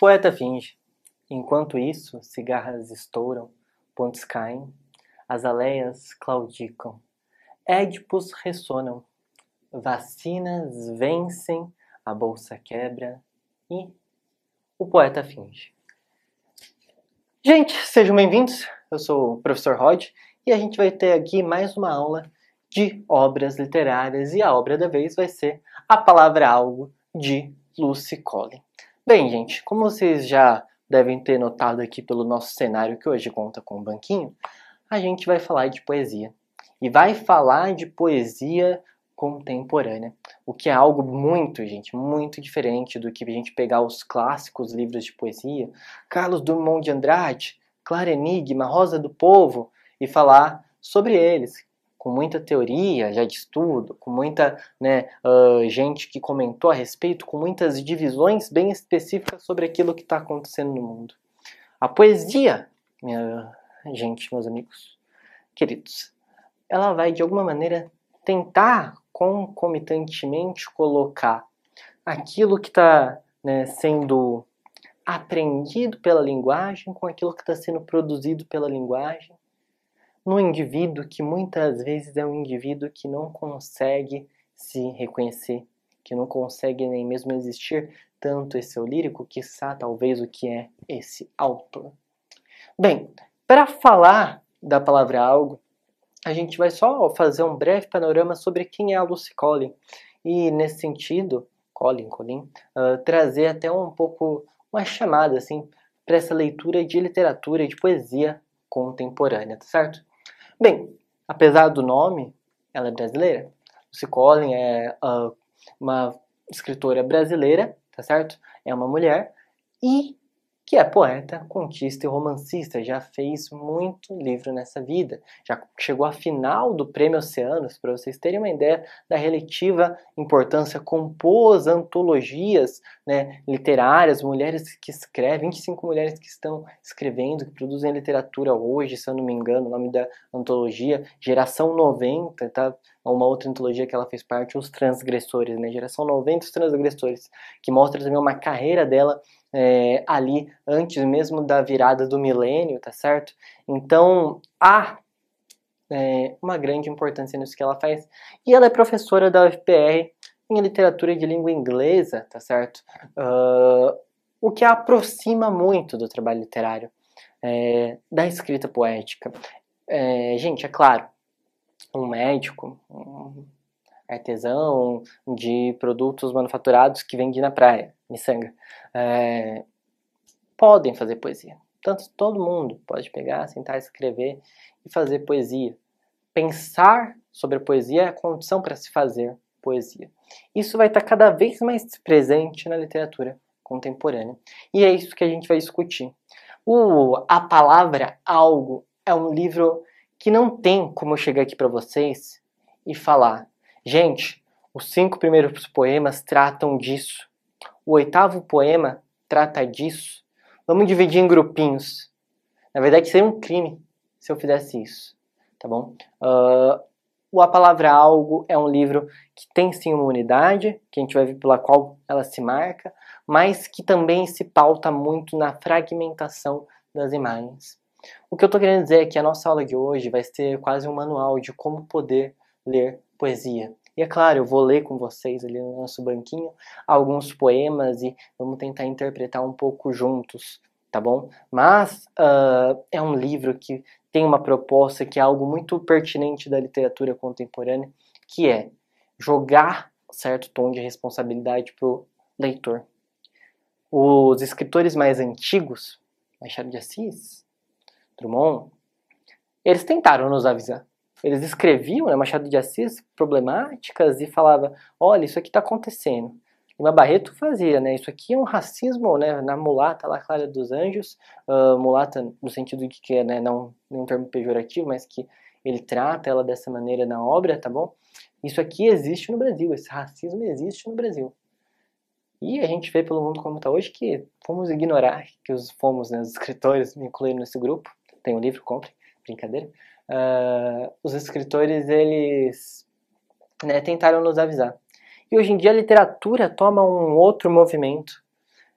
Poeta finge. Enquanto isso, cigarras estouram, pontes caem, azaleias claudicam, édipos ressonam, vacinas vencem, a bolsa quebra e o poeta finge. Gente, sejam bem-vindos. Eu sou o professor Rod e a gente vai ter aqui mais uma aula de obras literárias e a obra da vez vai ser A Palavra Algo de Lucy Collin. Bem, gente, como vocês já devem ter notado aqui pelo nosso cenário que hoje conta com um banquinho, a gente vai falar de poesia. E vai falar de poesia contemporânea, o que é algo muito, gente, muito diferente do que a gente pegar os clássicos livros de poesia, Carlos Drummond de Andrade, Clara Enigma, Rosa do Povo, e falar sobre eles, com muita teoria já de estudo, com muita né, uh, gente que comentou a respeito, com muitas divisões bem específicas sobre aquilo que está acontecendo no mundo. A poesia, minha gente, meus amigos, queridos, ela vai de alguma maneira tentar concomitantemente colocar aquilo que está né, sendo aprendido pela linguagem com aquilo que está sendo produzido pela linguagem no indivíduo que muitas vezes é um indivíduo que não consegue se reconhecer, que não consegue nem mesmo existir tanto esse eu lírico, que talvez o que é esse autor. Bem, para falar da palavra algo, a gente vai só fazer um breve panorama sobre quem é a Lucy Collin e nesse sentido, Collin, Collin, uh, trazer até um pouco uma chamada assim para essa leitura de literatura e de poesia contemporânea, tá certo? Bem, apesar do nome, ela é brasileira. Lucy Collin é uh, uma escritora brasileira, tá certo? É uma mulher e que é poeta, contista e romancista, já fez muito livro nessa vida, já chegou à final do Prêmio Oceanos, para vocês terem uma ideia da relativa importância, compôs antologias né, literárias, mulheres que escrevem, 25 mulheres que estão escrevendo, que produzem literatura hoje, se eu não me engano, o nome da antologia, Geração 90, tá? uma outra antologia que ela fez parte, Os Transgressores, né? Geração 90, Os Transgressores, que mostra também uma carreira dela é, ali antes mesmo da virada do milênio, tá certo? Então há é, uma grande importância nisso que ela faz. E ela é professora da UFPR em literatura de língua inglesa, tá certo? Uh, o que a aproxima muito do trabalho literário, é, da escrita poética. É, gente, é claro, um médico, artesão de produtos manufaturados que vende na praia, miçanga, é, podem fazer poesia. Tanto todo mundo pode pegar, sentar, escrever e fazer poesia. Pensar sobre a poesia é a condição para se fazer poesia. Isso vai estar cada vez mais presente na literatura contemporânea. E é isso que a gente vai discutir. O A Palavra Algo é um livro que não tem como eu chegar aqui para vocês e falar Gente, os cinco primeiros poemas tratam disso. O oitavo poema trata disso. Vamos dividir em grupinhos. Na verdade, seria um crime se eu fizesse isso, tá bom? Uh, o A Palavra Algo é um livro que tem sim uma unidade, que a gente vai ver pela qual ela se marca, mas que também se pauta muito na fragmentação das imagens. O que eu estou querendo dizer é que a nossa aula de hoje vai ser quase um manual de como poder ler poesia. E é claro, eu vou ler com vocês ali no nosso banquinho alguns poemas e vamos tentar interpretar um pouco juntos, tá bom? Mas uh, é um livro que tem uma proposta que é algo muito pertinente da literatura contemporânea, que é jogar certo tom de responsabilidade para o leitor. Os escritores mais antigos, Machado de Assis, Drummond, eles tentaram nos avisar eles escreviam, né, Machado de Assis, problemáticas e falava, olha, isso aqui está acontecendo. Lima Barreto fazia, né, isso aqui é um racismo, né, na mulata lá, Clara dos Anjos, uh, mulata no sentido de que, né, não um termo pejorativo, mas que ele trata ela dessa maneira na obra, tá bom? Isso aqui existe no Brasil, esse racismo existe no Brasil. E a gente vê pelo mundo como está hoje que fomos ignorar que os fomos, né, os escritores me incluíram nesse grupo. Tem um livro, compre, brincadeira uh, os escritores eles né, tentaram nos avisar. E hoje em dia a literatura toma um outro movimento.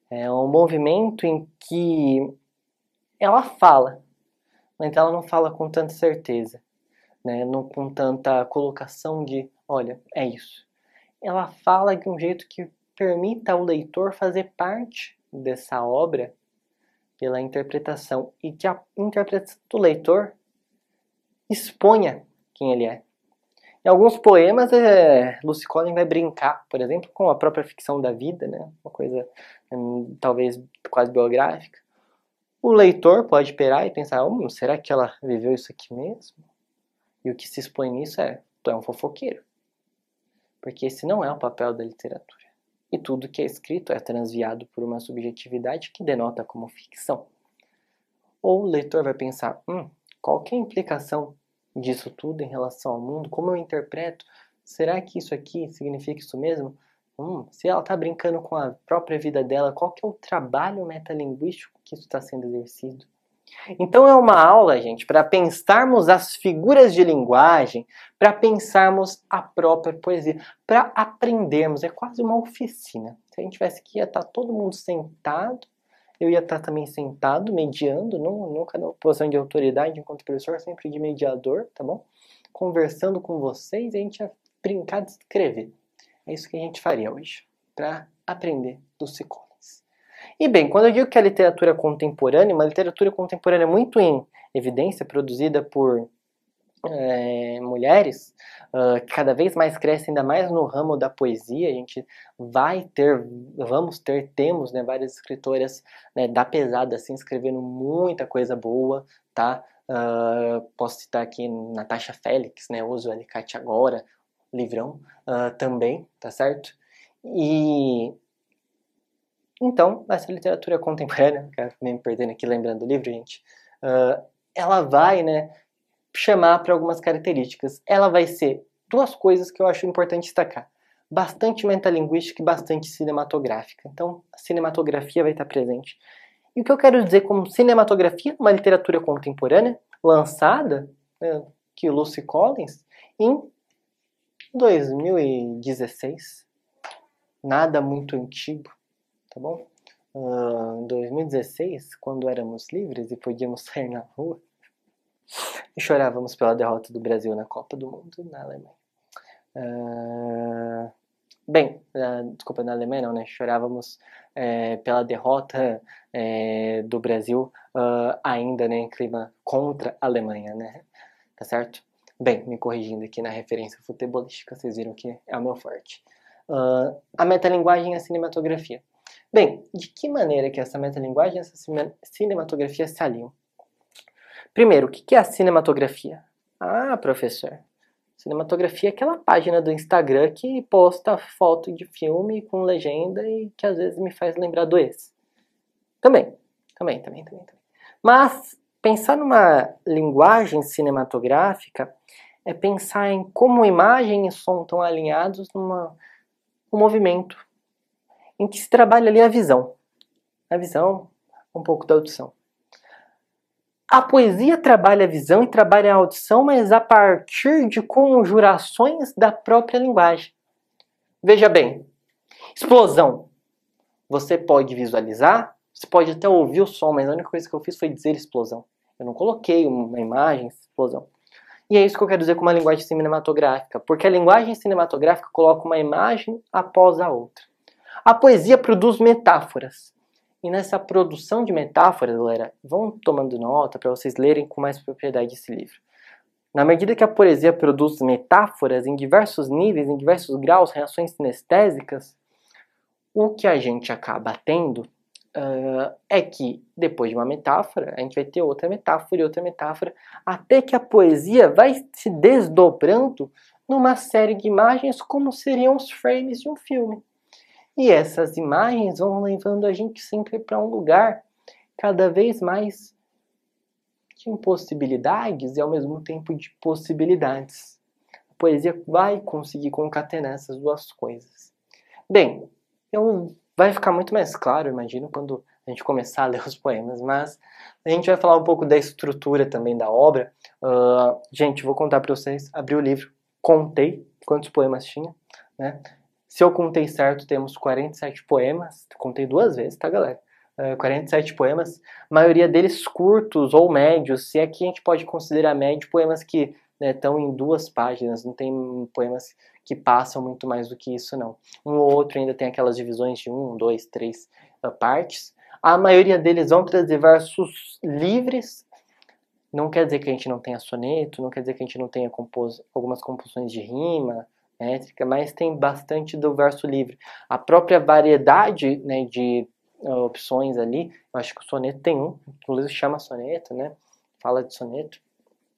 É um movimento em que ela fala, mas ela não fala com tanta certeza, né? não com tanta colocação de, olha, é isso. Ela fala de um jeito que permita ao leitor fazer parte dessa obra pela interpretação e que a interpretação do leitor exponha quem ele é. Em alguns poemas, é, Lucy Collins vai brincar, por exemplo, com a própria ficção da vida, né? uma coisa hum, talvez quase biográfica. O leitor pode esperar e pensar: hum, será que ela viveu isso aqui mesmo? E o que se expõe nisso é: tu é um fofoqueiro. Porque esse não é o papel da literatura. E tudo que é escrito é transviado por uma subjetividade que denota como ficção. Ou o leitor vai pensar: hum, qual é a implicação disso tudo em relação ao mundo? Como eu interpreto? Será que isso aqui significa isso mesmo? Hum, se ela está brincando com a própria vida dela, qual que é o trabalho metalinguístico que isso está sendo exercido? Então é uma aula, gente, para pensarmos as figuras de linguagem, para pensarmos a própria poesia, para aprendermos. É quase uma oficina. Se a gente tivesse aqui, ia estar tá todo mundo sentado, eu ia estar também sentado, mediando, nunca na posição de autoridade enquanto professor, sempre de mediador, tá bom? Conversando com vocês a gente ia brincar de escrever. É isso que a gente faria hoje, para aprender do Collins. E bem, quando eu digo que a literatura contemporânea, uma literatura contemporânea muito em evidência, produzida por é, mulheres, uh, cada vez mais cresce, ainda mais no ramo da poesia. A gente vai ter, vamos ter, temos né, várias escritoras né, da pesada assim, escrevendo muita coisa boa, tá? Uh, posso citar aqui Natasha Félix, né, Uso Alicate Agora, livrão uh, também, tá certo? E então, essa literatura contemporânea, me perdendo aqui lembrando do livro, gente, ela vai, né, chamar para algumas características. Ela vai ser duas coisas que eu acho importante destacar. Bastante metalinguística e bastante cinematográfica. Então, a cinematografia vai estar presente. E o que eu quero dizer como cinematografia, uma literatura contemporânea, lançada, né, que Lucy Collins, em 2016, nada muito antigo, tá bom? Uh, em 2016, quando éramos livres e podíamos sair na rua, e chorávamos pela derrota do Brasil na Copa do Mundo na Alemanha. Uh, bem, uh, desculpa, na Alemanha não, né? Chorávamos é, pela derrota é, do Brasil uh, ainda né, em clima contra a Alemanha, né? Tá certo? Bem, me corrigindo aqui na referência futebolística, vocês viram que é o meu forte. Uh, a metalinguagem e a cinematografia. Bem, de que maneira que essa metalinguagem e essa cinematografia se aliam? Primeiro, o que é a cinematografia? Ah, professor, cinematografia é aquela página do Instagram que posta foto de filme com legenda e que às vezes me faz lembrar do ex. Também, também, também, também. também. Mas pensar numa linguagem cinematográfica é pensar em como imagem e som estão alinhados numa um movimento em que se trabalha ali a visão. A visão, um pouco da audição. A poesia trabalha a visão e trabalha a audição, mas a partir de conjurações da própria linguagem. Veja bem, explosão. Você pode visualizar, você pode até ouvir o som, mas a única coisa que eu fiz foi dizer explosão. Eu não coloquei uma imagem, explosão. E é isso que eu quero dizer com uma linguagem cinematográfica, porque a linguagem cinematográfica coloca uma imagem após a outra. A poesia produz metáforas. E nessa produção de metáforas, galera, vão tomando nota para vocês lerem com mais propriedade esse livro. Na medida que a poesia produz metáforas em diversos níveis, em diversos graus, reações sinestésicas, o que a gente acaba tendo uh, é que depois de uma metáfora, a gente vai ter outra metáfora e outra metáfora, até que a poesia vai se desdobrando numa série de imagens como seriam os frames de um filme. E essas imagens vão levando a gente sempre para um lugar cada vez mais de impossibilidades e ao mesmo tempo de possibilidades. A poesia vai conseguir concatenar essas duas coisas. Bem, eu Vai ficar muito mais claro, imagino, quando a gente começar a ler os poemas, mas a gente vai falar um pouco da estrutura também da obra. Uh, gente, vou contar para vocês, abri o livro, contei quantos poemas tinha, né? Se eu contei certo, temos 47 poemas. Contei duas vezes, tá, galera? Uh, 47 poemas, maioria deles curtos ou médios, se aqui a gente pode considerar médio, poemas que estão né, em duas páginas, não tem poemas que passam muito mais do que isso, não. Um ou outro ainda tem aquelas divisões de um, dois, três uh, partes. A maioria deles vão trazer versos livres, não quer dizer que a gente não tenha soneto, não quer dizer que a gente não tenha compos algumas composições de rima, métrica, mas tem bastante do verso livre. A própria variedade né, de uh, opções ali, eu acho que o soneto tem um, inclusive chama soneto, né? Fala de soneto.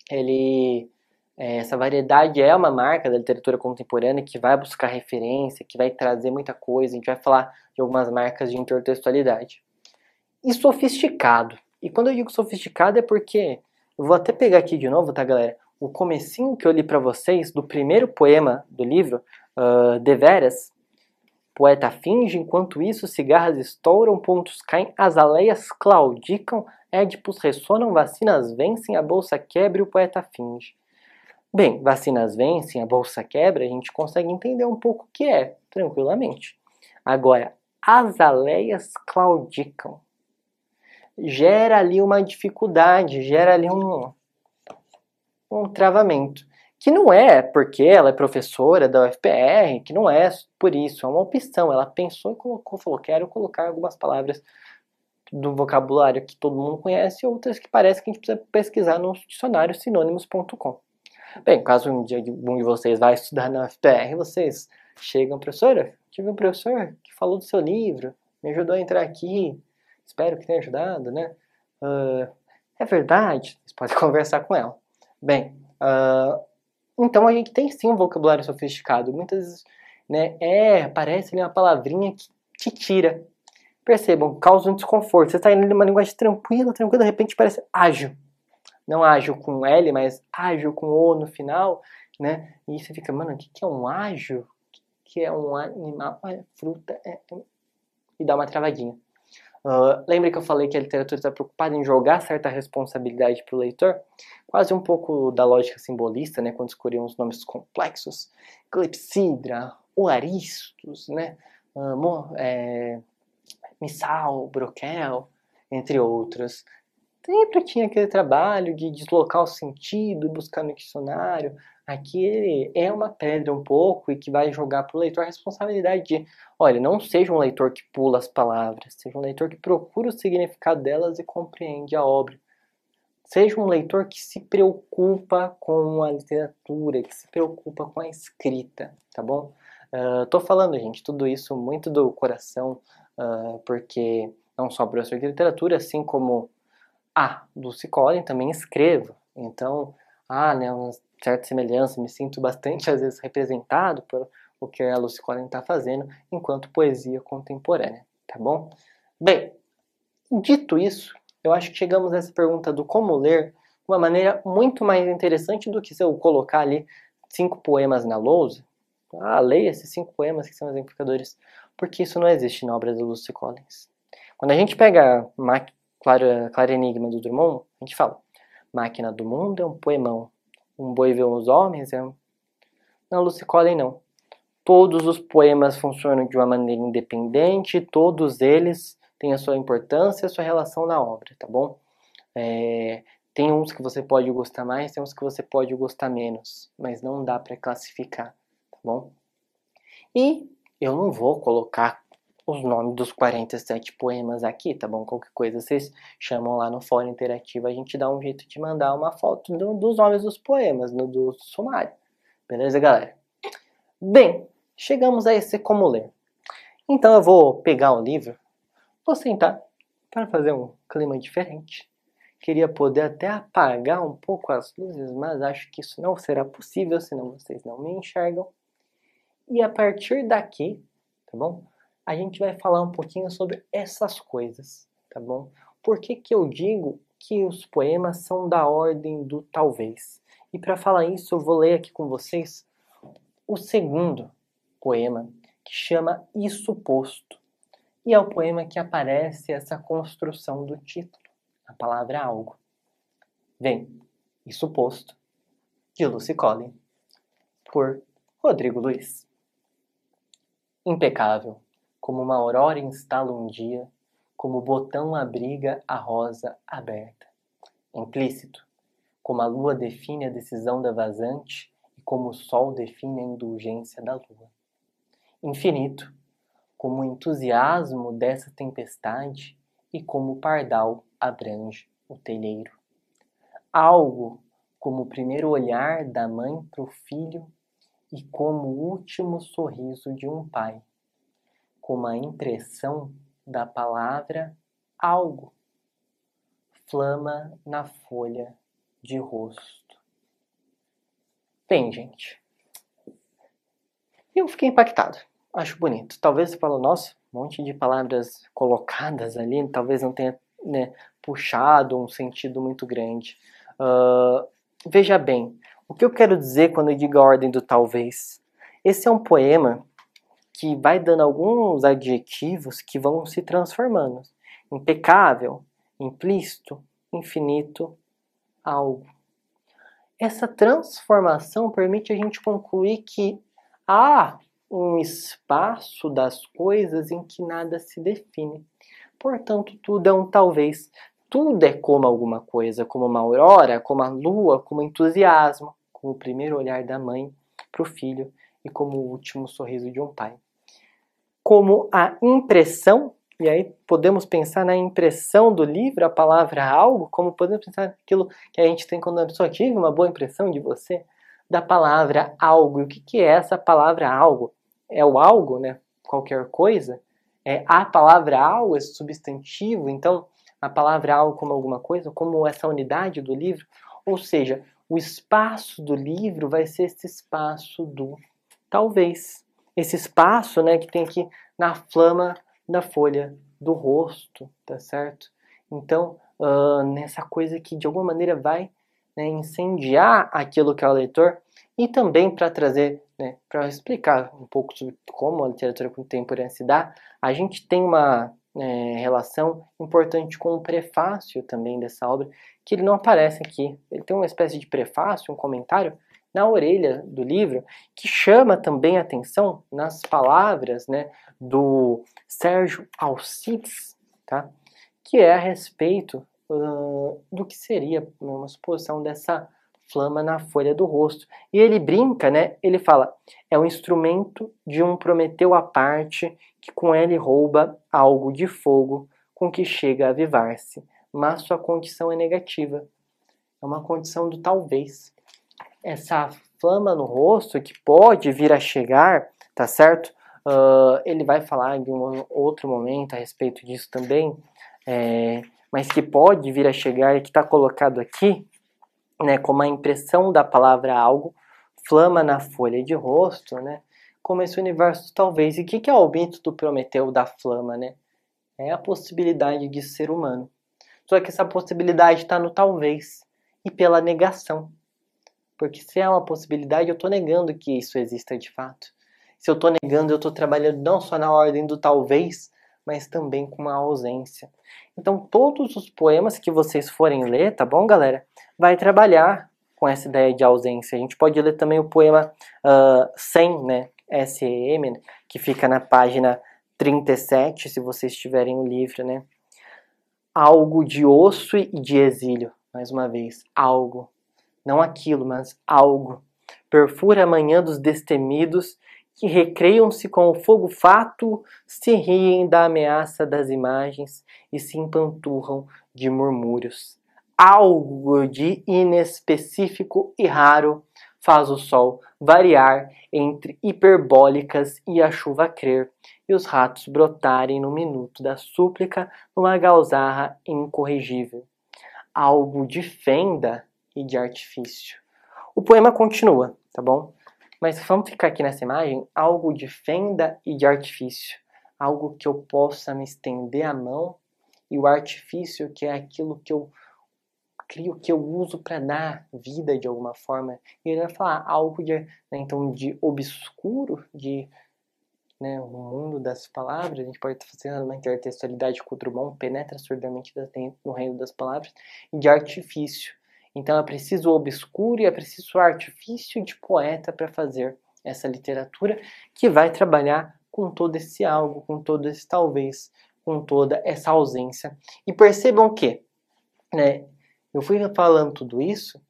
Ele é, essa variedade é uma marca da literatura contemporânea que vai buscar referência, que vai trazer muita coisa. A gente vai falar de algumas marcas de intertextualidade. E sofisticado. E quando eu digo sofisticado é porque eu vou até pegar aqui de novo, tá, galera? O comecinho que eu li para vocês do primeiro poema do livro, uh, Deveras, Poeta finge, enquanto isso cigarras estouram, pontos caem, azaleias claudicam, édipos ressonam, vacinas vencem, a bolsa quebra e o poeta finge. Bem, vacinas vencem, a bolsa quebra, a gente consegue entender um pouco o que é, tranquilamente. Agora, azaleias claudicam. Gera ali uma dificuldade, gera ali um, um travamento. Que não é porque ela é professora da UFPR, que não é por isso, é uma opção. Ela pensou e colocou, falou: quero colocar algumas palavras do vocabulário que todo mundo conhece e outras que parece que a gente precisa pesquisar no dicionário sinônimos.com. Bem, caso um dia um de vocês vá estudar na UFPR, vocês chegam, professora, tive um professor que falou do seu livro, me ajudou a entrar aqui, espero que tenha ajudado, né? Uh, é verdade, vocês podem conversar com ela. Bem, uh, então a gente tem sim um vocabulário sofisticado. Muitas vezes, né, é, parece ali uma palavrinha que te tira. Percebam, causa um desconforto. Você está indo numa linguagem tranquila, tranquila, de repente parece ágil não ágil com L, mas ágil com O no final, né? E você fica, mano, o que, que é um ágil? O que, que é um animal? Ah, fruta é... E dá uma travadinha. Uh, lembra que eu falei que a literatura está preocupada em jogar certa responsabilidade para o leitor? Quase um pouco da lógica simbolista, né? Quando escolhiam os nomes complexos. Clepsidra, Oaristos, né? Uh, é, Missal, Broquel, entre outros sempre tinha aquele trabalho de deslocar o sentido, buscar no dicionário. Aqui é uma pedra um pouco e que vai jogar para o leitor a responsabilidade de, olha, não seja um leitor que pula as palavras, seja um leitor que procura o significado delas e compreende a obra. Seja um leitor que se preocupa com a literatura, que se preocupa com a escrita, tá bom? Uh, tô falando, gente, tudo isso muito do coração, uh, porque não só professor de literatura, assim como ah, Lucy Collin também escrevo. Então, há né, certa semelhança, me sinto bastante às vezes representado por o que a Lucy Collin está fazendo enquanto poesia contemporânea, tá bom? Bem, dito isso, eu acho que chegamos a essa pergunta do como ler de uma maneira muito mais interessante do que se eu colocar ali cinco poemas na lousa. Ah, leia esses cinco poemas que são exemplificadores, porque isso não existe na obra do Lucy Collins. Quando a gente pega Claro, claro Enigma do Drummond, a gente fala: Máquina do Mundo é um poemão. Um boi vê os homens é. Não, Lucy Collin não. Todos os poemas funcionam de uma maneira independente, todos eles têm a sua importância, a sua relação na obra, tá bom? É, tem uns que você pode gostar mais, tem uns que você pode gostar menos, mas não dá para classificar, tá bom? E eu não vou colocar os nomes dos 47 poemas aqui, tá bom? Qualquer coisa vocês chamam lá no fórum interativo, a gente dá um jeito de mandar uma foto do, dos nomes dos poemas, no, do sumário. Beleza, galera? Bem, chegamos a esse como ler. Então eu vou pegar o livro, vou sentar para fazer um clima diferente. Queria poder até apagar um pouco as luzes, mas acho que isso não será possível, senão vocês não me enxergam. E a partir daqui, tá bom? A gente vai falar um pouquinho sobre essas coisas, tá bom? Por que, que eu digo que os poemas são da ordem do talvez? E para falar isso, eu vou ler aqui com vocês o segundo poema, que chama Isso Posto. E é o poema que aparece essa construção do título, a palavra algo. Vem, Isso Posto, de Lucy Collin, por Rodrigo Luiz. Impecável, como uma aurora instala um dia, como o botão abriga a rosa aberta. Implícito, como a lua define a decisão da vazante e como o sol define a indulgência da lua. Infinito, como o entusiasmo dessa tempestade e como o pardal abrange o telheiro. Algo como o primeiro olhar da mãe para o filho e como o último sorriso de um pai, como a impressão da palavra algo, flama na folha de rosto. Bem, gente, eu fiquei impactado. Acho bonito. Talvez você fale, nossa, um monte de palavras colocadas ali, talvez não tenha né, puxado um sentido muito grande. Uh, veja bem, o que eu quero dizer quando eu digo a ordem do talvez? Esse é um poema que vai dando alguns adjetivos que vão se transformando. Impecável, implícito, infinito, algo. Essa transformação permite a gente concluir que há um espaço das coisas em que nada se define. Portanto, tudo é um talvez. Tudo é como alguma coisa, como uma aurora, como a lua, como entusiasmo, como o primeiro olhar da mãe para o filho e como o último sorriso de um pai. Como a impressão, e aí podemos pensar na impressão do livro, a palavra algo, como podemos pensar naquilo que a gente tem quando a pessoa tive uma boa impressão de você, da palavra algo. E o que, que é essa palavra algo? É o algo, né? Qualquer coisa? É a palavra algo, esse substantivo, então a palavra algo como alguma coisa, como essa unidade do livro, ou seja, o espaço do livro vai ser esse espaço do talvez. Esse espaço, né, que tem aqui na flama da folha do rosto, tá certo? Então, uh, nessa coisa que de alguma maneira vai né, incendiar aquilo que é o leitor e também para trazer, né, para explicar um pouco sobre como a literatura contemporânea se dá, a gente tem uma é, relação importante com o prefácio também dessa obra, que ele não aparece aqui. Ele tem uma espécie de prefácio, um comentário na orelha do livro, que chama também atenção nas palavras né, do Sérgio Alcides, tá? que é a respeito uh, do que seria uma suposição dessa flama na folha do rosto. E ele brinca, né? Ele fala: é o instrumento de um Prometeu à parte que com ele rouba algo de fogo com que chega a avivar-se, mas sua condição é negativa. É uma condição do talvez. Essa flama no rosto que pode vir a chegar, tá certo? Uh, ele vai falar em um outro momento a respeito disso também, é, mas que pode vir a chegar e que está colocado aqui, né, como a impressão da palavra algo, flama na folha de rosto, né, como esse universo talvez. E o que, que é o mito do Prometeu da flama, né? É a possibilidade de ser humano. Só que essa possibilidade está no talvez e pela negação. Porque se é uma possibilidade, eu estou negando que isso exista de fato. Se eu estou negando, eu estou trabalhando não só na ordem do talvez, mas também com uma ausência. Então, todos os poemas que vocês forem ler, tá bom, galera? Vai trabalhar com essa ideia de ausência. A gente pode ler também o poema uh, 100, né? SEM, que fica na página 37, se vocês tiverem o livro, né? Algo de osso e de exílio, mais uma vez, algo. Não aquilo, mas algo. Perfura a manhã dos destemidos que recreiam-se com o fogo fato, se riem da ameaça das imagens e se empanturram de murmúrios. Algo de inespecífico e raro faz o sol variar entre hiperbólicas e a chuva crer, e os ratos brotarem no minuto da súplica numa galzarra incorrigível. Algo de fenda e de artifício. O poema continua, tá bom? Mas vamos ficar aqui nessa imagem, algo de fenda e de artifício. Algo que eu possa me estender a mão e o artifício que é aquilo que eu crio, que eu uso para dar vida de alguma forma. E ele vai falar algo de, né, então, de obscuro, de né, o mundo das palavras, a gente pode fazendo uma intertextualidade com o Drummond, penetra surdamente no reino das palavras, e de artifício. Então é preciso obscuro e é preciso artifício de poeta para fazer essa literatura que vai trabalhar com todo esse algo, com todo esse talvez, com toda essa ausência. E percebam que, né, eu fui falando tudo isso,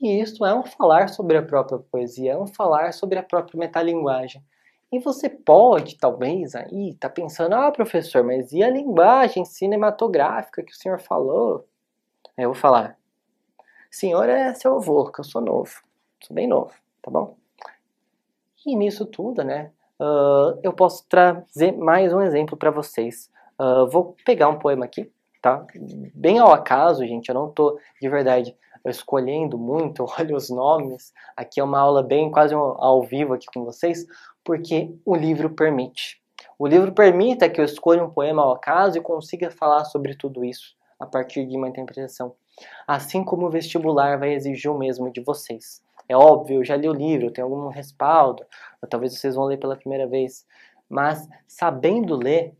e isso é um falar sobre a própria poesia, é um falar sobre a própria metalinguagem. E você pode, talvez, aí, tá pensando, ah, professor, mas e a linguagem cinematográfica que o senhor falou? Aí eu vou falar, senhor é seu avô, que eu sou novo, sou bem novo, tá bom? E nisso tudo, né, uh, eu posso trazer mais um exemplo para vocês. Uh, vou pegar um poema aqui, tá? Bem ao acaso, gente, eu não tô de verdade escolhendo muito, olho os nomes. Aqui é uma aula bem quase ao vivo aqui com vocês, porque o livro permite. O livro permita que eu escolha um poema ao acaso e consiga falar sobre tudo isso a partir de uma interpretação. Assim como o vestibular vai exigir o mesmo de vocês. É óbvio, eu já li o livro, tem algum respaldo, talvez vocês vão ler pela primeira vez, mas sabendo ler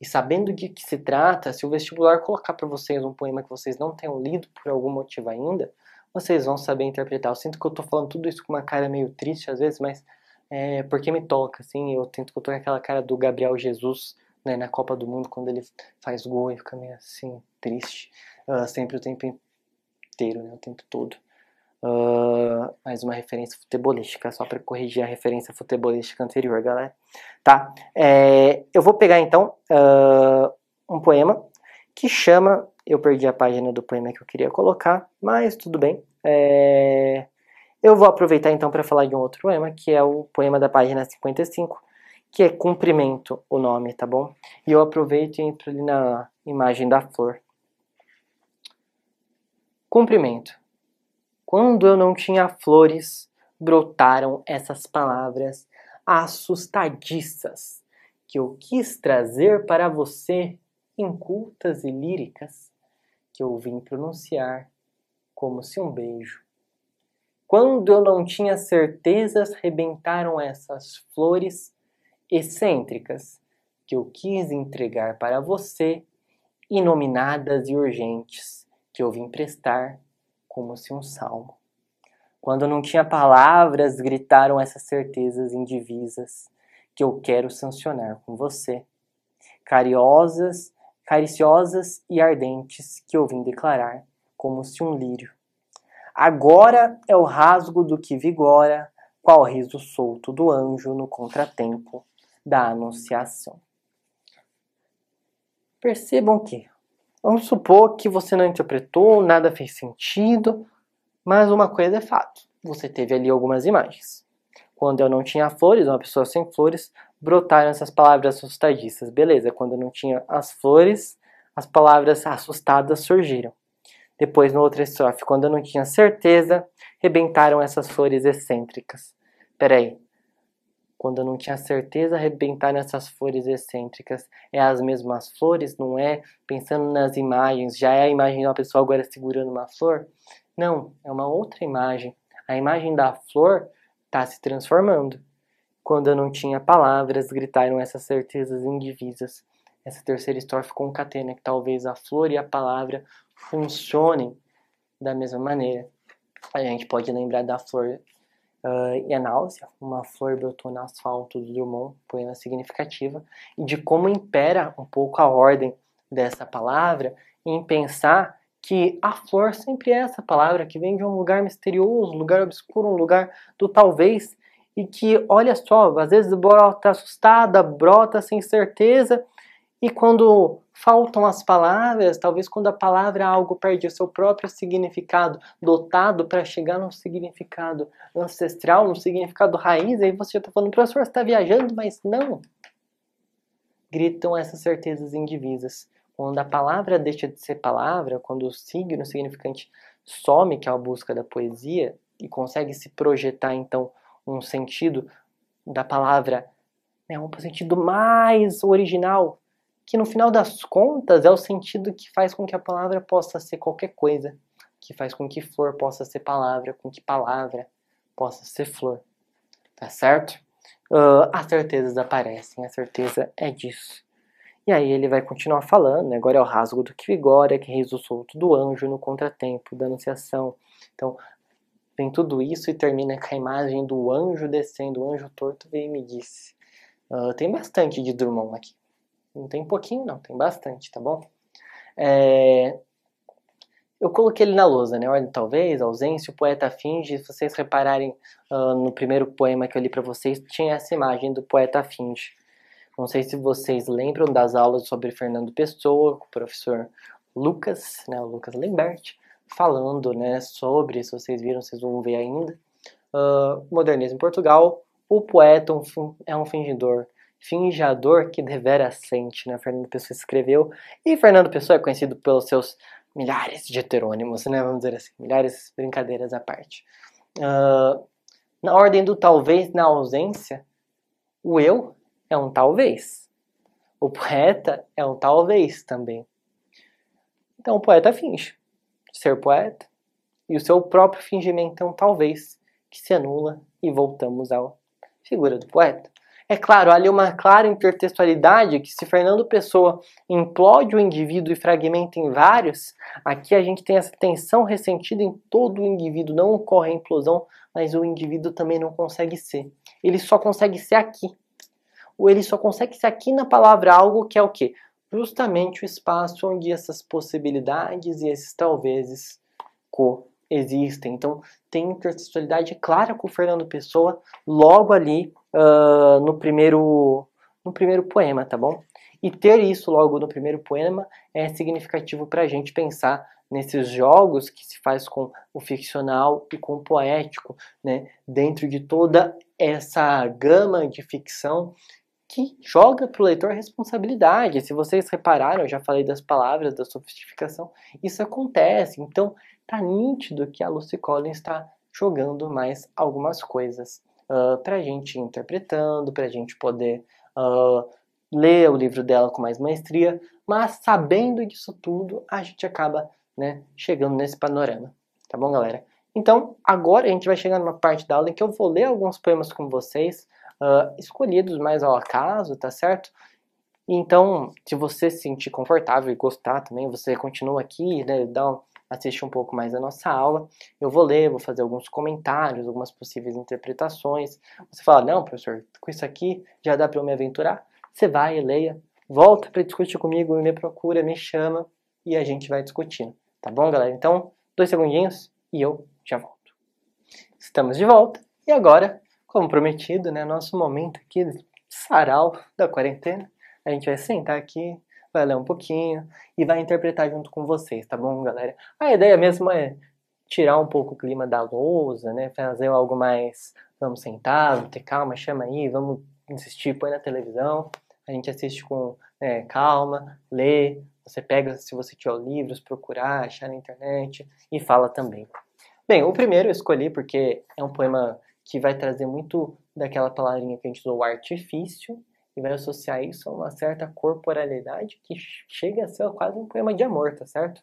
e sabendo de que se trata, se o vestibular colocar para vocês um poema que vocês não tenham lido por algum motivo ainda, vocês vão saber interpretar. Eu sinto que eu estou falando tudo isso com uma cara meio triste às vezes, mas é porque me toca, assim, eu tento que eu tô com aquela cara do Gabriel Jesus, né, na Copa do Mundo, quando ele faz gol e fica meio assim, triste, uh, sempre o tempo inteiro, né, o tempo todo. Uh, mais uma referência futebolística, só para corrigir a referência futebolística anterior, galera. Tá? É, eu vou pegar então uh, um poema que chama. Eu perdi a página do poema que eu queria colocar, mas tudo bem. É, eu vou aproveitar então para falar de um outro poema, que é o poema da página 55, que é Cumprimento, o nome, tá bom? E eu aproveito e entro ali na imagem da flor. Cumprimento. Quando eu não tinha flores, brotaram essas palavras assustadiças que eu quis trazer para você, incultas e líricas, que eu vim pronunciar como se um beijo. Quando eu não tinha certezas, rebentaram essas flores excêntricas que eu quis entregar para você, inominadas e urgentes, que eu vim prestar como se um salmo. Quando não tinha palavras, gritaram essas certezas indivisas que eu quero sancionar com você. Cariosas, cariciosas e ardentes que eu vim declarar como se um lírio. Agora é o rasgo do que vigora, qual riso solto do anjo no contratempo da anunciação. Percebam que Vamos supor que você não interpretou, nada fez sentido, mas uma coisa é fato: você teve ali algumas imagens. Quando eu não tinha flores, uma pessoa sem flores, brotaram essas palavras assustadiças. Beleza, quando eu não tinha as flores, as palavras assustadas surgiram. Depois, no outro estrofe, quando eu não tinha certeza, rebentaram essas flores excêntricas. Peraí, quando eu não tinha certeza, arrebentar nessas flores excêntricas. É as mesmas flores, não é? Pensando nas imagens, já é a imagem de uma pessoa agora segurando uma flor? Não, é uma outra imagem. A imagem da flor está se transformando. Quando eu não tinha palavras, gritaram essas certezas indivisas. Essa terceira estrofe concatena que talvez a flor e a palavra funcionem da mesma maneira. A gente pode lembrar da flor uh, e a náusea, uma flor brotou no asfalto do Drummond, poema significativa, e de como impera um pouco a ordem dessa palavra em pensar que a flor sempre é essa palavra que vem de um lugar misterioso, um lugar obscuro, um lugar do talvez, e que, olha só, às vezes brota assustada, brota sem certeza, e quando faltam as palavras, talvez quando a palavra algo perde o seu próprio significado, dotado para chegar num significado ancestral, num significado raiz, aí você já está falando, professor, você está viajando, mas não. Gritam essas certezas indivisas. Quando a palavra deixa de ser palavra, quando o signo significante some, que é a busca da poesia, e consegue se projetar então um sentido da palavra, né, um sentido mais original, que no final das contas é o sentido que faz com que a palavra possa ser qualquer coisa, que faz com que flor possa ser palavra, com que palavra possa ser flor. Tá certo? Uh, as certezas aparecem, a certeza é disso. E aí ele vai continuar falando, né? agora é o rasgo do que vigora, que riso solto do anjo no contratempo da anunciação. Então, vem tudo isso e termina com a imagem do anjo descendo, o anjo torto veio e me disse. Uh, tem bastante de Drummond aqui. Não tem pouquinho, não, tem bastante, tá bom? É... Eu coloquei ele na lousa, né? Olha, talvez, ausência, o poeta finge. Se vocês repararem uh, no primeiro poema que eu li para vocês, tinha essa imagem do poeta finge. Não sei se vocês lembram das aulas sobre Fernando Pessoa, com o professor Lucas, né, o Lucas Lembert, falando né, sobre, se vocês viram, vocês vão ver ainda, uh, modernismo em Portugal, o poeta é um fingidor, finjador que devera sente, né? Fernando Pessoa escreveu, e Fernando Pessoa é conhecido pelos seus milhares de heterônimos, né? Vamos dizer assim, milhares brincadeiras à parte. Uh, na ordem do talvez, na ausência, o eu é um talvez. O poeta é um talvez também. Então o poeta finge ser poeta, e o seu próprio fingimento é um talvez que se anula e voltamos à figura do poeta. É claro, há ali uma clara intertextualidade que se Fernando Pessoa implode o indivíduo e fragmenta em vários, aqui a gente tem essa tensão ressentida em todo o indivíduo. Não ocorre a implosão, mas o indivíduo também não consegue ser. Ele só consegue ser aqui. Ou ele só consegue ser aqui na palavra algo que é o quê? Justamente o espaço onde essas possibilidades e esses talvezes coexistem. Então, tem intertextualidade clara com Fernando Pessoa logo ali uh, no, primeiro, no primeiro poema, tá bom? E ter isso logo no primeiro poema é significativo para a gente pensar nesses jogos que se faz com o ficcional e com o poético, né? Dentro de toda essa gama de ficção que joga para o leitor responsabilidade. Se vocês repararam, eu já falei das palavras, da sofisticação, isso acontece. Então, tá nítido que a Lucy Collins está jogando mais algumas coisas uh, ah, para a gente interpretando, para a gente poder uh, ler o livro dela com mais maestria, mas sabendo disso tudo, a gente acaba né, chegando nesse panorama. Tá bom, galera? Então, agora a gente vai chegar numa parte da aula em que eu vou ler alguns poemas com vocês, uh, escolhidos mais ao acaso, tá certo? Então, se você se sentir confortável e gostar também, você continua aqui, né, dá um, assiste um pouco mais a nossa aula. Eu vou ler, vou fazer alguns comentários, algumas possíveis interpretações. Você fala, não, professor, com isso aqui já dá para eu me aventurar? Você vai, leia, volta para discutir comigo, me procura, me chama e a gente vai discutindo. Tá bom, galera? Então, dois segundinhos e eu já volto. Estamos de volta e agora como prometido, né, nosso momento aqui sarau da quarentena, a gente vai sentar aqui, vai ler um pouquinho e vai interpretar junto com vocês, tá bom, galera? A ideia mesmo é tirar um pouco o clima da lousa, né, fazer algo mais, vamos sentar, ter calma, chama aí, vamos insistir, põe na televisão, a gente assiste com né, calma, lê, você pega, se você tiver livros, procurar, achar na internet e fala também. Bem, o primeiro eu escolhi porque é um poema que vai trazer muito daquela palavrinha que a gente usou, artifício, vai associar isso a uma certa corporalidade que chega a ser quase um poema de amor, tá certo?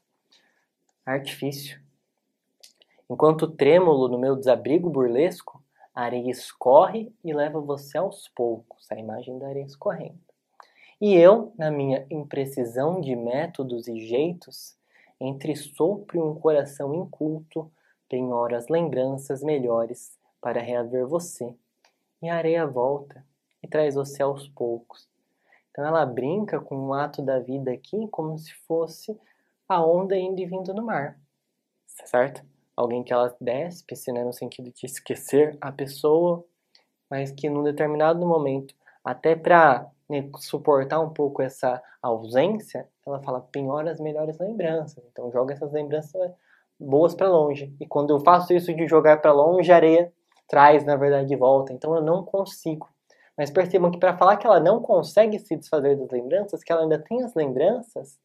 Artifício. Enquanto trêmulo no meu desabrigo burlesco, a areia escorre e leva você aos poucos, a imagem da areia escorrendo. E eu, na minha imprecisão de métodos e jeitos, entre sopro e um coração inculto, penhoro as lembranças melhores para reaver você. E a areia volta e traz você aos poucos. Então ela brinca com o ato da vida aqui como se fosse a onda indo e vindo no mar. Certo? Alguém que ela despe-se, né, no sentido de esquecer a pessoa, mas que num determinado momento, até para né, suportar um pouco essa ausência, ela fala penhora as melhores lembranças. Então joga essas lembranças boas para longe. E quando eu faço isso de jogar para longe, a areia traz, na verdade, de volta. Então eu não consigo. Mas percebam que para falar que ela não consegue se desfazer das lembranças, que ela ainda tem as lembranças,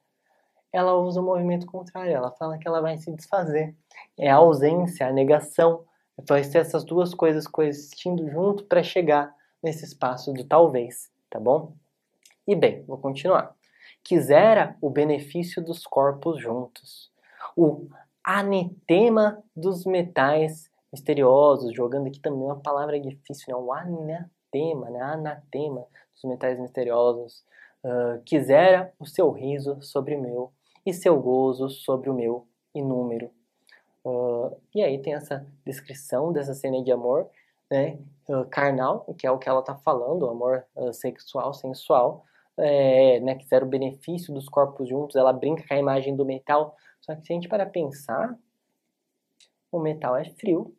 ela usa o movimento contrário. Ela fala que ela vai se desfazer. É a ausência, a negação. Vai ser essas duas coisas coexistindo junto para chegar nesse espaço do talvez, tá bom? E bem, vou continuar. Quisera o benefício dos corpos juntos, o anetema dos metais misteriosos, jogando aqui também uma palavra difícil, né? o anatema, né? anatema dos metais misteriosos. Uh, quisera o seu riso sobre o meu, e seu gozo sobre o meu inúmero. Uh, e aí tem essa descrição dessa cena de amor, né, uh, carnal, que é o que ela está falando, amor sexual, sensual, é, né, que zera o benefício dos corpos juntos, ela brinca com a imagem do metal, só que se a gente para pensar, o metal é frio,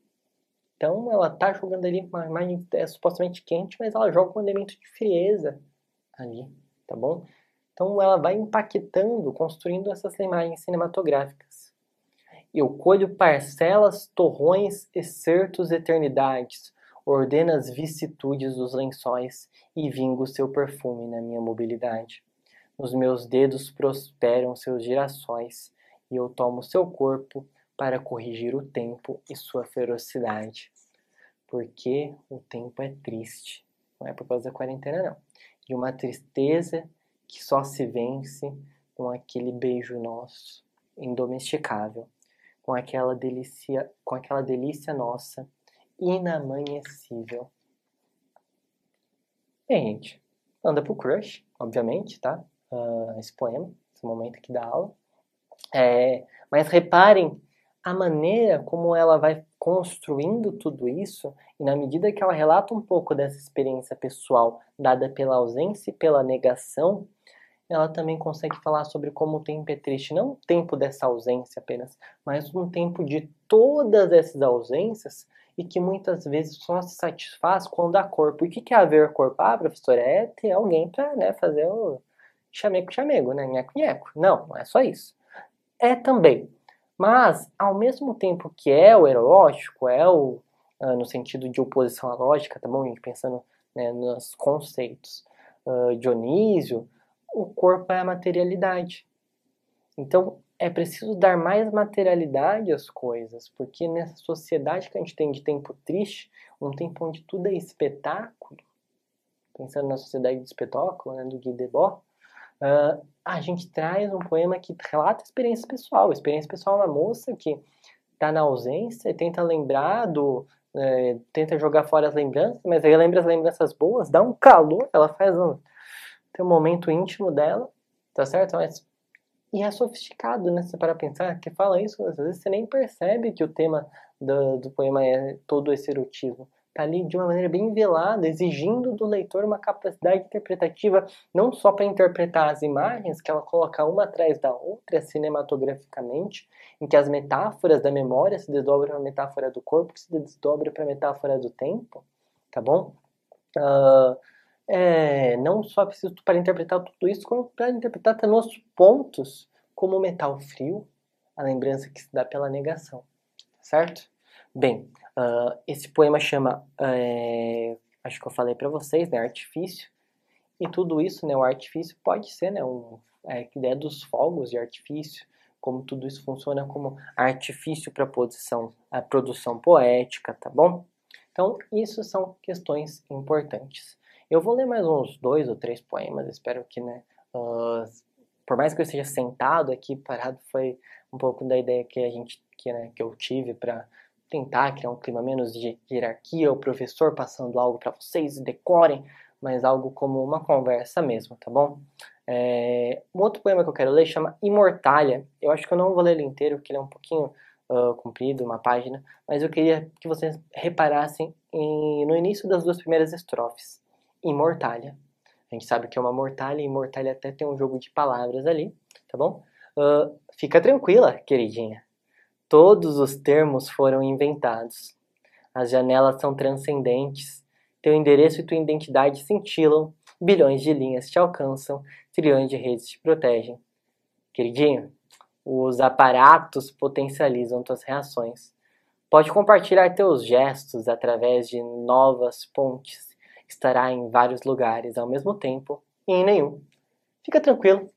então ela está jogando ali uma imagem é, supostamente quente, mas ela joga um elemento de frieza ali, tá bom? Então ela vai impactando, construindo essas imagens cinematográficas. Eu colho parcelas, torrões, excertos, eternidades, ordena as vicissitudes dos lençóis e vingo seu perfume na minha mobilidade. Nos meus dedos prosperam seus girassóis e eu tomo seu corpo para corrigir o tempo e sua ferocidade. Porque o tempo é triste. Não é por causa da quarentena, não. De uma tristeza que só se vence com aquele beijo nosso, indomesticável, com aquela delícia, com aquela delícia nossa, inamanhecível. Bem, gente, anda pro crush, obviamente, tá? Uh, esse poema, esse momento aqui da aula. É, mas reparem a maneira como ela vai construindo tudo isso, e na medida que ela relata um pouco dessa experiência pessoal dada pela ausência e pela negação, ela também consegue falar sobre como o tempo é triste, não o tempo dessa ausência apenas, mas um tempo de todas essas ausências e que muitas vezes só se satisfaz quando há corpo. E o que é haver corpo? Ah, professora, é ter alguém para né, fazer o chameco-chamego, né? Nheco-nheco. Não, não é só isso. É também. Mas, ao mesmo tempo que é o erótico, é o uh, no sentido de oposição à lógica, tá bom? Gente pensando né, nos conceitos uh, Dionísio, o corpo é a materialidade. Então, é preciso dar mais materialidade às coisas, porque nessa sociedade que a gente tem de tempo triste, um tempo onde tudo é espetáculo, pensando na sociedade do espetáculo, né, do Guy Debord, uh, a gente traz um poema que relata experiência pessoal, experiência pessoal da moça que está na ausência e tenta lembrar do, é, tenta jogar fora as lembranças, mas aí lembra as lembranças boas, dá um calor, ela faz um, tem um momento íntimo dela, tá certo? Mas, e é sofisticado, né? Você para pensar, que fala isso, às vezes você nem percebe que o tema do, do poema é todo esse erotismo. Tá ali de uma maneira bem velada, exigindo do leitor uma capacidade interpretativa, não só para interpretar as imagens, que ela coloca uma atrás da outra cinematograficamente, em que as metáforas da memória se desdobram para a metáfora do corpo, que se desdobra para a metáfora do tempo, tá bom? Uh, é, não só preciso para interpretar tudo isso, como para interpretar também os pontos, como o metal frio, a lembrança que se dá pela negação, certo? Bem, uh, esse poema chama, é, acho que eu falei para vocês, né, artifício, e tudo isso, né, o artifício pode ser, né, um, é, a ideia dos fogos de artifício, como tudo isso funciona como artifício para produção, a produção poética, tá bom? Então, isso são questões importantes. Eu vou ler mais uns dois ou três poemas, espero que, né, uh, por mais que eu esteja sentado aqui, parado, foi um pouco da ideia que a gente, que, né, que eu tive para tentar criar um clima menos de hierarquia, o professor passando algo para vocês e decorem, mas algo como uma conversa mesmo, tá bom? É, um outro poema que eu quero ler chama Imortalha. Eu acho que eu não vou ler ele inteiro, porque ele é um pouquinho uh, comprido, uma página, mas eu queria que vocês reparassem em, no início das duas primeiras estrofes. Imortalha. A gente sabe que é uma mortalha, e imortalha até tem um jogo de palavras ali, tá bom? Uh, fica tranquila, queridinha. Todos os termos foram inventados. As janelas são transcendentes. Teu endereço e tua identidade cintilam. Bilhões de linhas te alcançam. Trilhões de redes te protegem. Queridinho, os aparatos potencializam tuas reações. Pode compartilhar teus gestos através de novas pontes estará em vários lugares ao mesmo tempo e em nenhum. Fica tranquilo.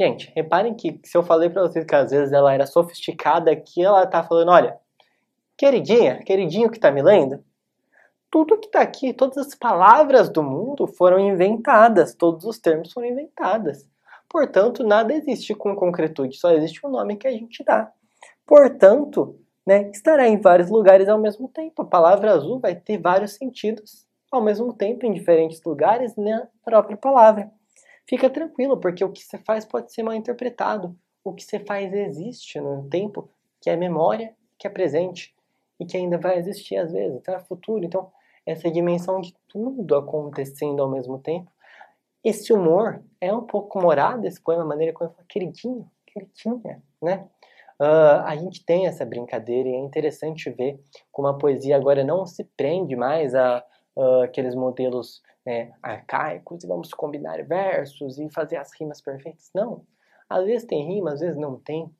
Gente, reparem que se eu falei para vocês que às vezes ela era sofisticada, aqui ela tá falando, olha, queridinha, queridinho que tá me lendo, tudo que tá aqui, todas as palavras do mundo foram inventadas, todos os termos foram inventados. Portanto, nada existe com concretude, só existe um nome que a gente dá. Portanto, né, estará em vários lugares ao mesmo tempo. A palavra azul vai ter vários sentidos ao mesmo tempo em diferentes lugares na própria palavra. Fica tranquilo, porque o que você faz pode ser mal interpretado. O que você faz existe no tempo que é memória, que é presente e que ainda vai existir às vezes, então é futuro. Então, essa dimensão de tudo acontecendo ao mesmo tempo. Esse humor é um pouco humorado, esse poema, a maneira como eu falo, queridinho, queridinha, né? Uh, a gente tem essa brincadeira e é interessante ver como a poesia agora não se prende mais a uh, aqueles modelos né, arcaicos e vamos combinar versos e fazer as rimas perfeitas. Não. Às vezes tem rima, às vezes não tem.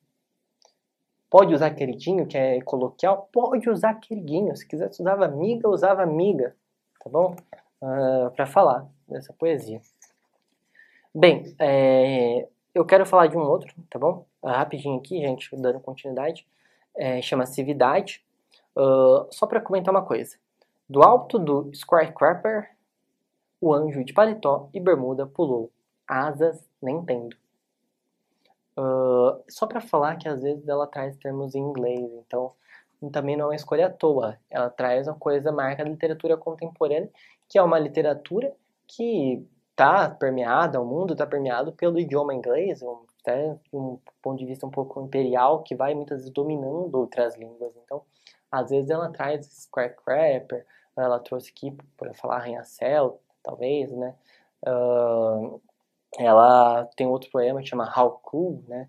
Pode usar queridinho, que é coloquial? Pode usar queridinho. Se quiser usava amiga, usava amiga. Tá bom? Uh, ah, para falar dessa poesia. Bem, é, eu quero falar de um outro, tá bom? Uh, rapidinho aqui, gente, dando continuidade. É, chama Cividade. Uh, só para comentar uma coisa. Do alto do Squarecrapper, o anjo de paletó e bermuda pulou. Asas nem tendo. Uh, só para falar que às vezes ela traz termos em inglês, então também não é uma escolha à toa. Ela traz uma coisa marca da literatura contemporânea, que é uma literatura que está permeada, o mundo está permeado pelo idioma inglês, até de um ponto de vista um pouco imperial, que vai muitas vezes dominando outras línguas. Então, às vezes ela traz Squarecrapper, ela trouxe aqui para falar arranha-céu, talvez, né? Uh, ela tem outro poema que chama How Cool, né?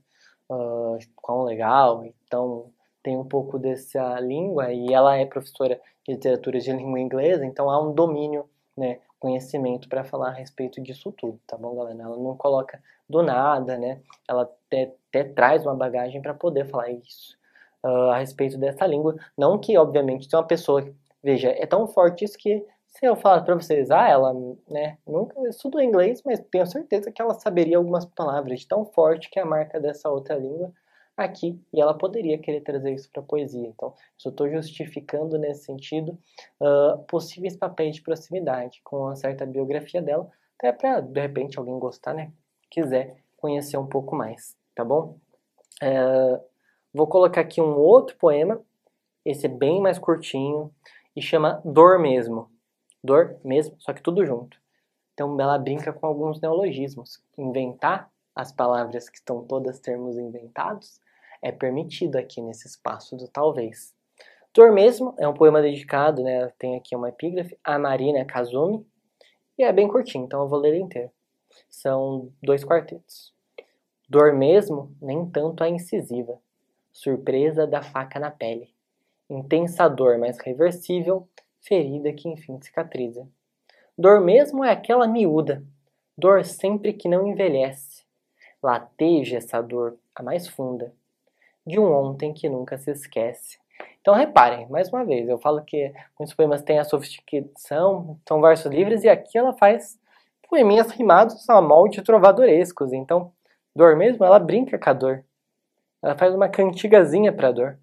Uh, quão legal, então tem um pouco dessa língua e ela é professora de literatura de língua inglesa, então há um domínio, né, conhecimento para falar a respeito disso tudo, tá bom, galera? Ela não coloca do nada, né? Ela até, até traz uma bagagem para poder falar isso uh, a respeito dessa língua. Não que, obviamente, tem uma pessoa, veja, é tão forte isso que se eu falar para vocês, ah, ela, né, nunca estudou inglês, mas tenho certeza que ela saberia algumas palavras tão forte que é a marca dessa outra língua aqui e ela poderia querer trazer isso para a poesia. Então, eu estou justificando nesse sentido uh, possíveis papéis de proximidade com uma certa biografia dela, até para de repente alguém gostar, né? Quiser conhecer um pouco mais, tá bom? Uh, vou colocar aqui um outro poema, esse é bem mais curtinho e chama Dor Mesmo. Dor mesmo, só que tudo junto. Então ela brinca com alguns neologismos. Inventar as palavras que estão todas termos inventados é permitido aqui nesse espaço do talvez. Dor mesmo é um poema dedicado, né, tem aqui uma epígrafe, a Marina Kazumi, e é bem curtinho, então eu vou ler inteiro. São dois quartetos. Dor mesmo, nem tanto a incisiva, surpresa da faca na pele. Intensa dor, mas reversível, ferida que enfim cicatriza. Dor mesmo é aquela miúda, dor sempre que não envelhece. Lateja essa dor, a mais funda, de um ontem que nunca se esquece. Então reparem, mais uma vez, eu falo que muitos poemas têm a sofisticação, são versos livres, e aqui ela faz poeminhas rimados a molde trovadorescos. Então, dor mesmo, ela brinca com a dor. Ela faz uma cantigazinha pra dor.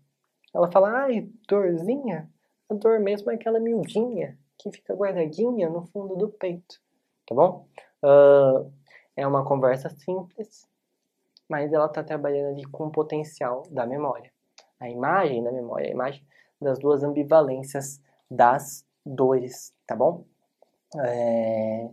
Ela fala, ai, dorzinha, a dor mesmo é aquela miudinha que fica guardadinha no fundo do peito. Tá bom? Uh, é uma conversa simples, mas ela está trabalhando ali com o potencial da memória. A imagem da memória, a imagem das duas ambivalências das dores, tá bom? É,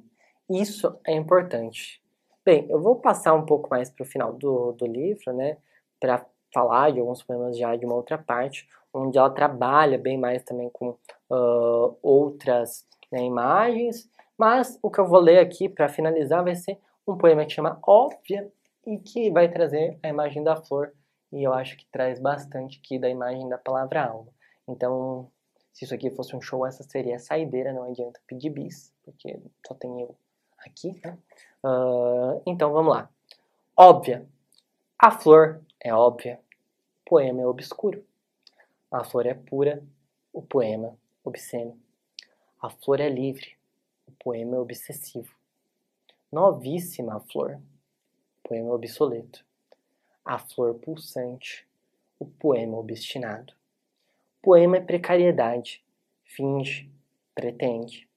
isso é importante. Bem, eu vou passar um pouco mais para o final do, do livro, né? Para falar de alguns poemas já de uma outra parte, onde ela trabalha bem mais também com uh, outras né, imagens. Mas o que eu vou ler aqui para finalizar vai ser um poema que chama Óbvia e que vai trazer a imagem da flor, e eu acho que traz bastante aqui da imagem da palavra alma. Então, se isso aqui fosse um show, essa seria a saideira, não adianta pedir bis, porque só tem eu aqui, né? Uh, então, vamos lá. Óbvia. A flor é óbvia. Poema é obscuro. A flor é pura. O poema obsceno. A flor é livre. O poema é obsessivo. Novíssima a flor poema obsoleto. A flor pulsante, o poema obstinado. O poema é precariedade, finge, pretende.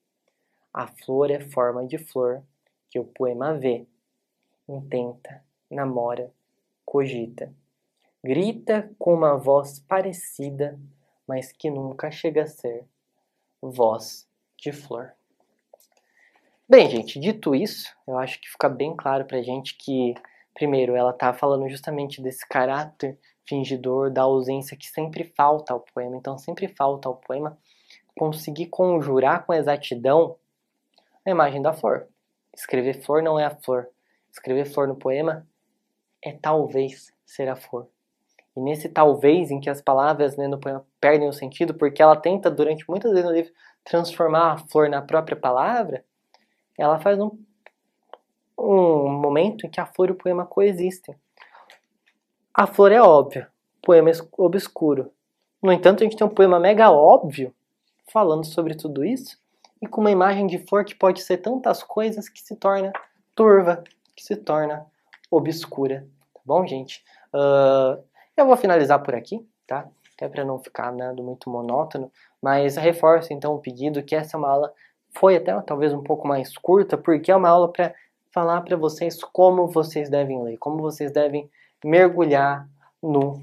A flor é forma de flor que o poema vê, intenta, namora, cogita. Grita com uma voz parecida, mas que nunca chega a ser voz de flor. Bem, gente, dito isso, eu acho que fica bem claro pra gente que, primeiro, ela tá falando justamente desse caráter fingidor, da ausência que sempre falta ao poema. Então, sempre falta ao poema conseguir conjurar com exatidão a imagem da flor. Escrever flor não é a flor. Escrever flor no poema é talvez ser a flor. E nesse talvez em que as palavras né, no poema perdem o sentido, porque ela tenta, durante muitas vezes no livro, transformar a flor na própria palavra, ela faz um, um momento em que a flor e o poema coexistem. A flor é óbvia, o poema é obscuro. No entanto, a gente tem um poema mega óbvio falando sobre tudo isso e com uma imagem de flor que pode ser tantas coisas que se torna turva, que se torna obscura. Tá bom, gente? Uh, eu vou finalizar por aqui, tá? Até para não ficar nada muito monótono, mas reforço então o pedido que essa é uma aula foi até talvez um pouco mais curta, porque é uma aula para falar para vocês como vocês devem ler, como vocês devem mergulhar no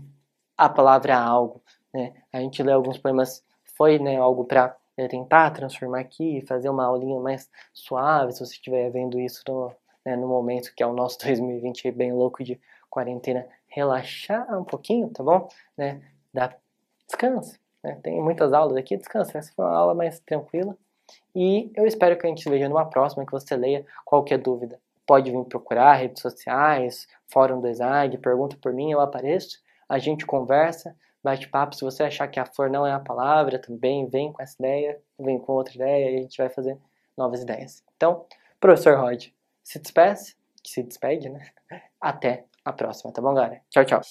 a palavra algo. Né? A gente lê alguns poemas, foi né, algo para é, tentar transformar aqui, fazer uma aulinha mais suave, se você estiver vendo isso no, né, no momento que é o nosso 2020 bem louco de quarentena, relaxar um pouquinho, tá bom? Né? Dá, descansa. Né? Tem muitas aulas aqui, descansa. Essa foi uma aula mais tranquila. E eu espero que a gente veja numa próxima, que você leia qualquer dúvida. Pode vir procurar redes sociais, fórum do ESAG, pergunta por mim, eu apareço, a gente conversa, bate papo. Se você achar que a flor não é a palavra, também vem com essa ideia, vem com outra ideia e a gente vai fazer novas ideias. Então, professor Rod, se despede, se despede, né? Até a próxima, tá bom, galera? Tchau, tchau.